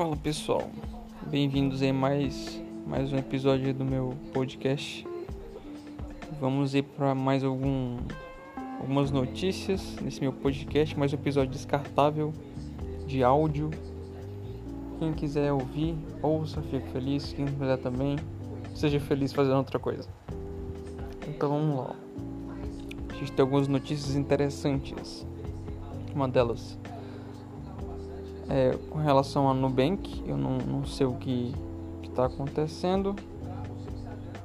Fala pessoal, bem-vindos a mais, mais um episódio do meu podcast. Vamos ir para mais algum, algumas notícias nesse meu podcast, mais um episódio descartável de áudio. Quem quiser ouvir, ouça, fique feliz. Quem quiser também, seja feliz fazendo outra coisa. Então vamos lá. A gente tem algumas notícias interessantes. Uma delas é, com relação a Nubank, eu não, não sei o que está acontecendo.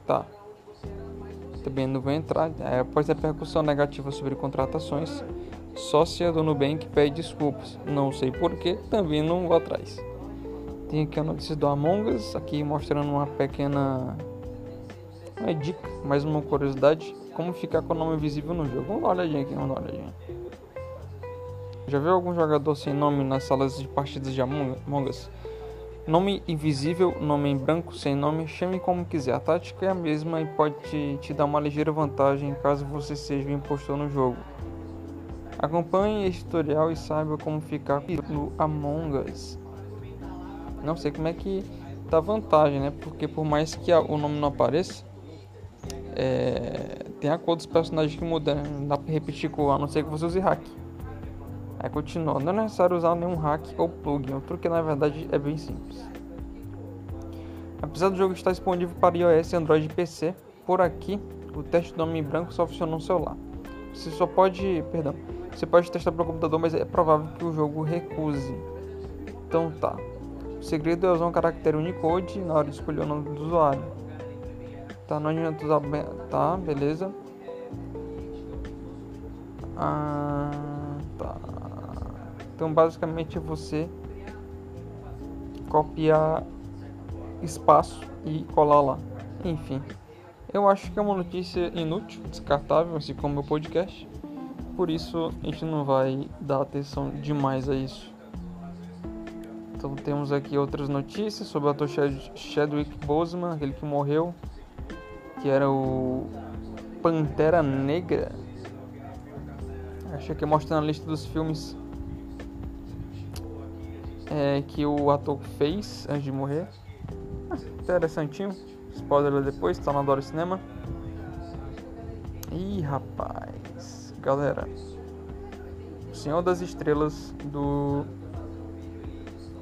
Tá. Também não vou entrar. É, após a percussão negativa sobre contratações, sócia do Nubank pede desculpas. Não sei porquê, também não vou atrás. Tem aqui a notícia do Among Us, aqui mostrando uma pequena uma dica, mais uma curiosidade, como ficar com o nome visível no jogo. Vamos dar uma olhadinha aqui, vamos dar uma olhadinha. Já viu algum jogador sem nome nas salas de partidas de Among Us? Nome invisível, nome em branco, sem nome, chame como quiser. A tática é a mesma e pode te, te dar uma ligeira vantagem caso você seja o impostor no jogo. Acompanhe este tutorial e saiba como ficar no Among Us. Não sei como é que dá vantagem, né? Porque por mais que o nome não apareça, é... tem a cor dos personagens que muda, né? Não dá pra repetir com a não ser que você use hack. Aí continua, não é necessário usar nenhum hack ou plugin, o truque na verdade é bem simples. Apesar do jogo estar disponível para iOS, Android e PC, por aqui o teste do nome em branco só funciona no celular. Você só pode, perdão, você pode testar pelo computador, mas é provável que o jogo recuse. Então tá. O segredo é usar um caractere Unicode na hora de escolher o nome do usuário. Tá, não adianta usar. Tá, beleza. Ah, tá. Então, basicamente, você copiar espaço e colar lá. Enfim, eu acho que é uma notícia inútil, descartável, assim como o meu podcast. Por isso, a gente não vai dar atenção demais a isso. Então, temos aqui outras notícias sobre o ator Chadwick Boseman, aquele que morreu, que era o Pantera Negra. Acho que mostra na lista dos filmes é, que o ator fez antes de morrer. Ah, interessantinho. Spoiler depois, tá na Dora Cinema. Ih, rapaz. Galera. Senhor das Estrelas do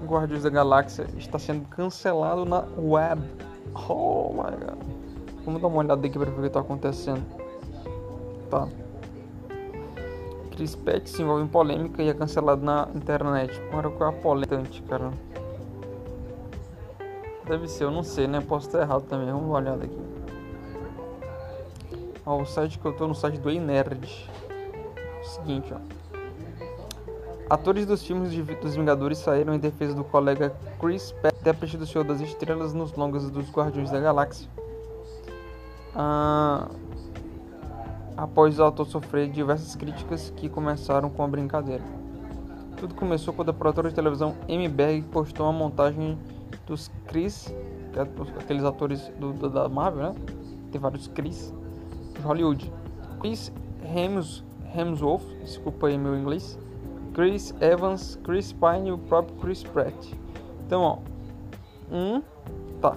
Guardiões da Galáxia está sendo cancelado na web. Oh my god. Vamos dar uma olhada aqui para ver o que está acontecendo. Tá. Chris Pratt se envolve em polêmica e é cancelado na internet. Agora qual é a polêmica, cara? Deve ser, eu não sei, né? Posso estar errado também. Vamos dar uma olhada aqui. Ó, o site que eu tô no site do Nerd. Seguinte, ó. Atores dos filmes de, dos Vingadores saíram em defesa do colega Chris Pratt, intérprete do Senhor das Estrelas nos longas dos Guardiões da Galáxia. Ah, após o autor sofrer diversas críticas que começaram com a brincadeira. Tudo começou quando a produtora de televisão Amy Berg postou uma montagem dos Chris, que é aqueles atores do, do, da Marvel, né? Tem vários Chris de Hollywood. Chris Hems, Hemsworth, desculpa aí meu inglês. Chris Evans, Chris Pine e o próprio Chris Pratt. Então, ó, um tá,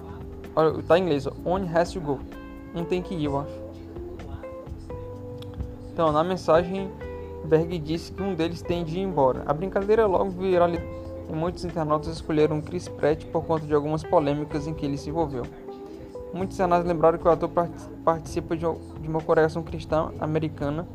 olha, tá em inglês, ó, one has to go. Um tem que ir, eu acho. Então, na mensagem, Berg disse que um deles tem de ir embora. A brincadeira logo viralizou e muitos internautas escolheram Chris Pratt por conta de algumas polêmicas em que ele se envolveu. Muitos internautas lembraram que o ator participa de uma congregação cristã americana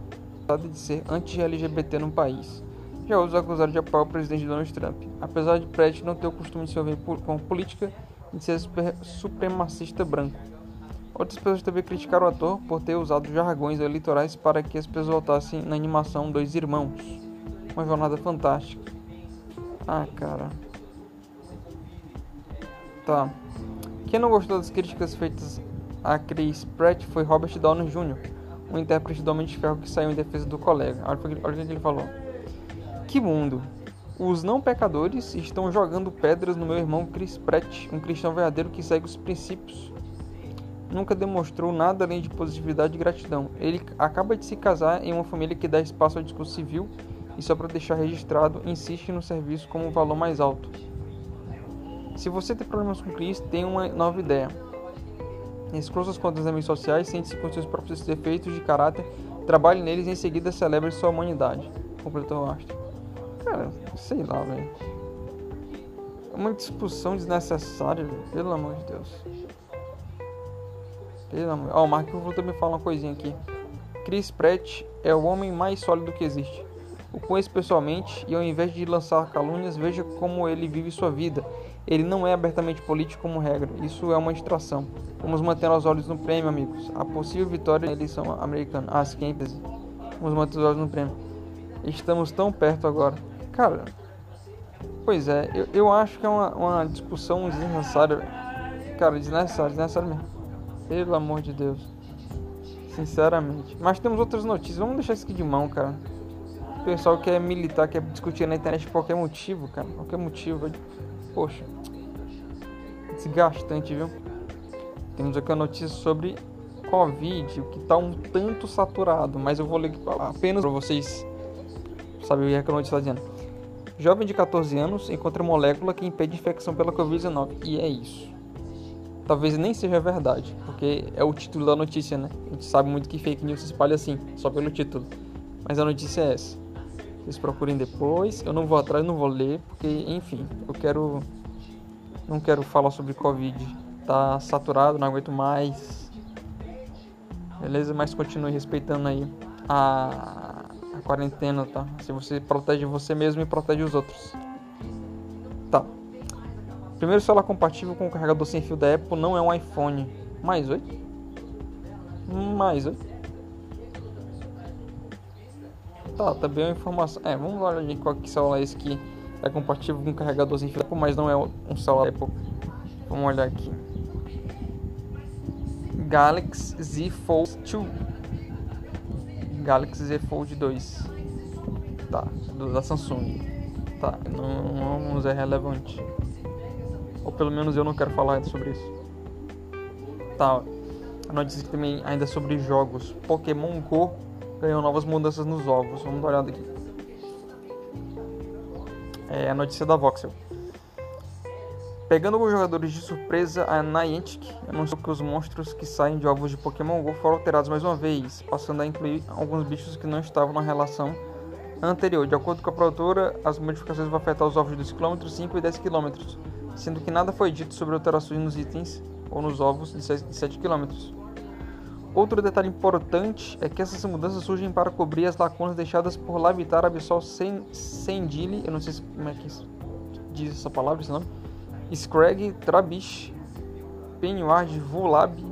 de ser anti-LGBT no país. Já os acusaram de apoiar o presidente Donald Trump, apesar de Pratt não ter o costume de se envolver com política e de ser supremacista branco. Outras pessoas também criticaram o ator por ter usado jargões eleitorais para que as pessoas votassem na animação Dois Irmãos. Uma jornada fantástica. Ah, cara. Tá. Quem não gostou das críticas feitas a Chris Pratt foi Robert Downey Jr., um intérprete do Homem de Ferro que saiu em defesa do colega. Olha, o que ele falou. Que mundo! Os não pecadores estão jogando pedras no meu irmão Chris Pratt, um cristão verdadeiro que segue os princípios nunca demonstrou nada além de positividade e gratidão. Ele acaba de se casar em uma família que dá espaço ao discurso civil e só para deixar registrado insiste no serviço como o valor mais alto. Se você tem problemas com Chris, tem uma nova ideia. Exclua suas contas nas mídias sociais, sente-se com seus próprios defeitos de caráter, trabalhe neles e em seguida celebre sua humanidade. Completou Astro. Cara, sei lá, velho. É uma discussão desnecessária, véio. pelo amor de Deus. Ó, o Mark Ruffalo também fala uma coisinha aqui. Chris Pratt é o homem mais sólido que existe. O conheço pessoalmente e ao invés de lançar calúnias, veja como ele vive sua vida. Ele não é abertamente político como regra. Isso é uma distração. Vamos manter os olhos no prêmio, amigos. A possível vitória na eleição americana. Ah, Skempes. Vamos manter os olhos no prêmio. Estamos tão perto agora. Cara, pois é, eu, eu acho que é uma, uma discussão desnecessária. Cara, desnecessária, desnecessária mesmo. Pelo amor de Deus. Sinceramente. Mas temos outras notícias. Vamos deixar isso aqui de mão, cara. O pessoal quer militar, quer discutir na internet por qualquer motivo, cara. Qualquer motivo. Poxa. Desgastante, viu? Temos aqui a notícia sobre Covid, que está um tanto saturado, mas eu vou ler apenas para vocês saberem o que a notícia está dizendo. Jovem de 14 anos encontra molécula que impede infecção pela Covid-19. E é isso. Talvez nem seja verdade, porque é o título da notícia, né? A gente sabe muito que fake news se espalha assim, só pelo título. Mas a notícia é essa. Vocês procurem depois. Eu não vou atrás, não vou ler, porque, enfim, eu quero. Não quero falar sobre Covid. Tá saturado, não aguento mais. Beleza? Mas continue respeitando aí a, a quarentena, tá? Se você protege você mesmo e protege os outros. Tá. Primeiro celular compatível com o carregador sem fio da Apple não é um iPhone. Mais oi? Mais oi? Tá, também é uma informação. É, vamos olhar de qual que celular é esse que é compatível com carregador sem fio, mas não é um celular Apple. Vamos olhar aqui. Galaxy Z Fold 2. Galaxy Z Fold 2. Tá, do, da Samsung. Tá, não, não é relevante. Ou pelo menos eu não quero falar sobre isso. Tá, a notícia também ainda sobre jogos. Pokémon Go ganhou novas mudanças nos ovos. Vamos dar uma olhada aqui. É a notícia da Voxel. Pegando alguns jogadores de surpresa, a Niantic anunciou que os monstros que saem de ovos de Pokémon GO foram alterados mais uma vez, passando a incluir alguns bichos que não estavam na relação anterior. De acordo com a produtora, as modificações vão afetar os ovos 2 km, 5 e 10 km, sendo que nada foi dito sobre alterações nos itens ou nos ovos de 7 km. Outro detalhe importante é que essas mudanças surgem para cobrir as lacunas deixadas por Labitar Absol Sendili, eu não sei como é que diz essa palavra, esse nome, Scrag, Trabish, Penward, Volab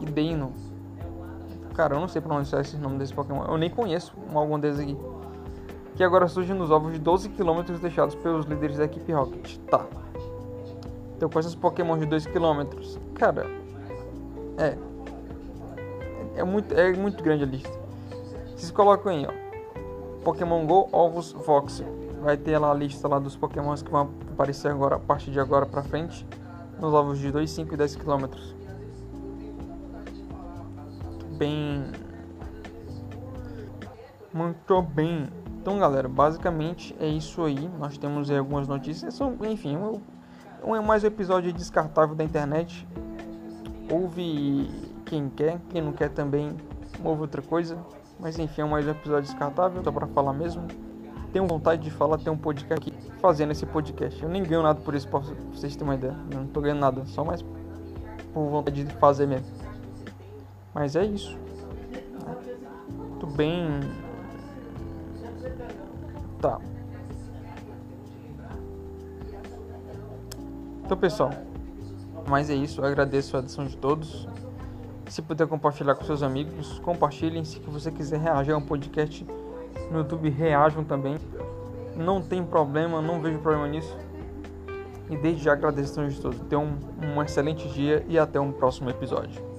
e Deino. Cara, eu não sei pronunciar esse nome desse Pokémon, eu nem conheço algum deles aqui. Que agora surgem nos ovos de 12 km deixados pelos líderes da equipe Rocket. Tá. Então com esses Pokémon de 2 km, cara, é, é muito, é muito grande a lista. Vocês colocam aí, ó. Pokémon Go Ovos Voxel. Vai ter lá a lista lá dos Pokémons que vão aparecer agora a partir de agora para frente. Nos ovos de 2, 5 e 10 km. Bem. Muito bem. Então, galera, basicamente é isso aí. Nós temos aí algumas notícias. São, enfim, um, mais um episódio descartável da internet. Houve quem quer, quem não quer também ouve outra coisa. Mas enfim, é mais um episódio descartável, só pra falar mesmo. Tenho vontade de falar, ter um podcast aqui fazendo esse podcast. Eu nem ganho nada por isso, pra vocês terem uma ideia. Eu não tô ganhando nada, só mais por vontade de fazer mesmo. Mas é isso. Muito bem. Tá. Então, pessoal, mas é isso. Eu agradeço a atenção de todos. Se puder compartilhar com seus amigos, compartilhem. Se você quiser reagir a um podcast no YouTube, reajam também. Não tem problema, não vejo problema nisso. E desde já agradeço a todos. Tenham um, um excelente dia e até um próximo episódio.